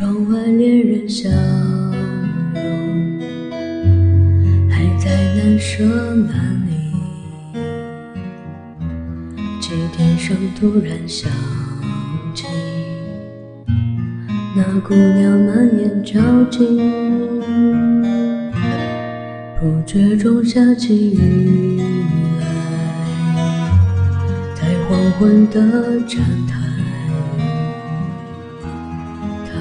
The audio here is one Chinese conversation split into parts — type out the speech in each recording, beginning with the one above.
窗外恋人笑容还在难舍难离，街顶上突然想起那姑娘，满眼焦急，不觉中下起雨来，在黄昏的站台。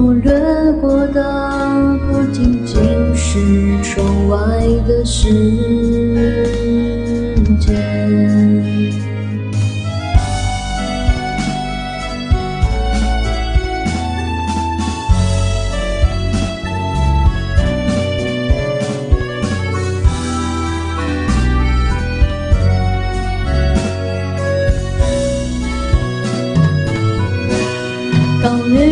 无论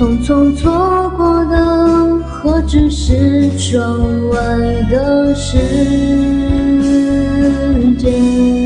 匆匆错过的，何止是窗外的世界？